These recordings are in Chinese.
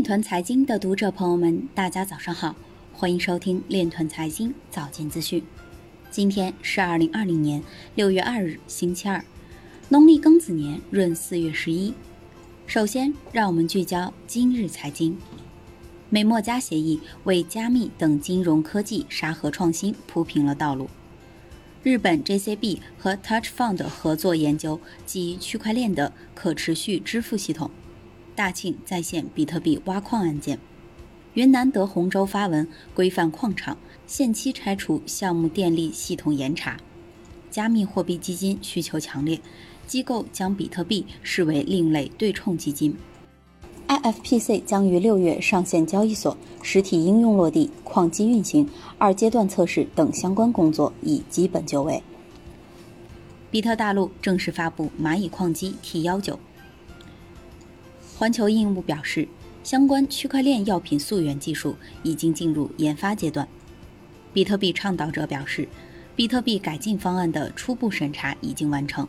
链团财经的读者朋友们，大家早上好，欢迎收听链团财经早间资讯。今天是二零二零年六月二日，星期二，农历庚子年闰四月十一。首先，让我们聚焦今日财经。美墨加协议为加密等金融科技沙盒创新铺平了道路。日本 JCB 和 Touch Fund 合作研究基于区块链的可持续支付系统。大庆再现比特币挖矿案件。云南德宏州发文规范矿场，限期拆除项目电力系统严查。加密货币基金需求强烈，机构将比特币视为另类对冲基金。IFPC 将于六月上线交易所，实体应用落地，矿机运行，二阶段测试等相关工作已基本就位。比特大陆正式发布蚂蚁矿机 T 幺九。环球应物表示，相关区块链药品溯源技术已经进入研发阶段。比特币倡导者表示，比特币改进方案的初步审查已经完成。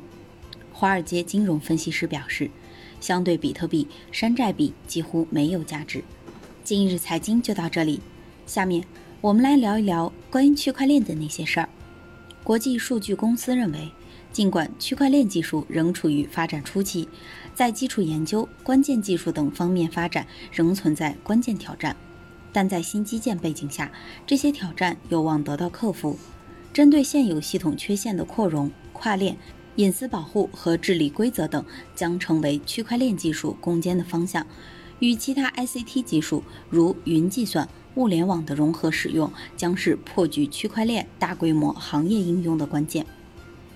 华尔街金融分析师表示。相对比特币，山寨币几乎没有价值。今日财经就到这里，下面我们来聊一聊关于区块链的那些事儿。国际数据公司认为，尽管区块链技术仍处于发展初期，在基础研究、关键技术等方面发展仍存在关键挑战，但在新基建背景下，这些挑战有望得到克服。针对现有系统缺陷的扩容、跨链。隐私保护和治理规则等将成为区块链技术攻坚的方向，与其他 ICT 技术如云计算、物联网的融合使用，将是破局区块链大规模行业应用的关键。